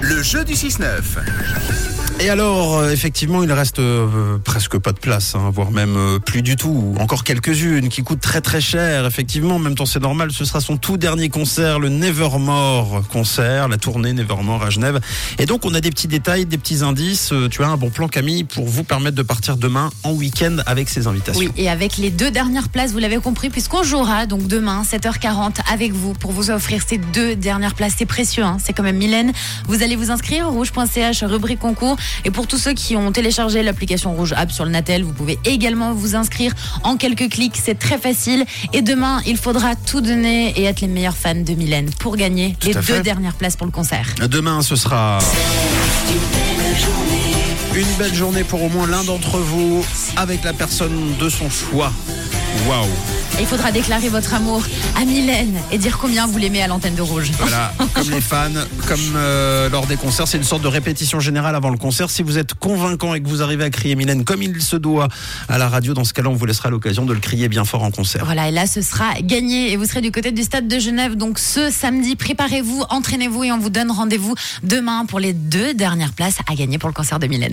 Le jeu du 6-9. Et alors, euh, effectivement, il reste euh, presque pas de place, hein, voire même euh, plus du tout. Encore quelques-unes qui coûtent très très cher. Effectivement, en même temps, c'est normal. Ce sera son tout dernier concert, le Nevermore concert, la tournée Nevermore à Genève. Et donc, on a des petits détails, des petits indices. Euh, Tu as un bon plan, Camille, pour vous permettre de partir demain en week-end avec ces invitations. Oui, et avec les deux dernières places, vous l'avez compris, puisqu'on jouera donc demain, 7h40, avec vous pour vous offrir ces deux dernières places. C'est précieux, hein, c'est quand même Mylène. Vous allez vous inscrire, rouge.ch, rubrique concours. Et pour tous ceux qui ont téléchargé l'application Rouge App sur le Natel, vous pouvez également vous inscrire en quelques clics. C'est très facile. Et demain, il faudra tout donner et être les meilleurs fans de Mylène pour gagner Tout les deux fait. dernières places pour le concert. Demain, ce sera une belle journée pour au moins l'un d'entre vous avec la personne de son choix. Waouh il faudra déclarer votre amour à Mylène et dire combien vous l'aimez à l'antenne de Rouge. Voilà, comme les fans, comme euh, lors des concerts, c'est une sorte de répétition générale avant le concert. Si vous êtes convaincant et que vous arrivez à crier Mylène comme il se doit à la radio, dans ce cas-là, on vous laissera l'occasion de le crier bien fort en concert. Voilà, et là, ce sera gagné. Et vous serez du côté du stade de Genève. Donc, ce samedi, préparez-vous, entraînez-vous et on vous donne rendez-vous demain pour les deux dernières places à gagner pour le concert de Mylène.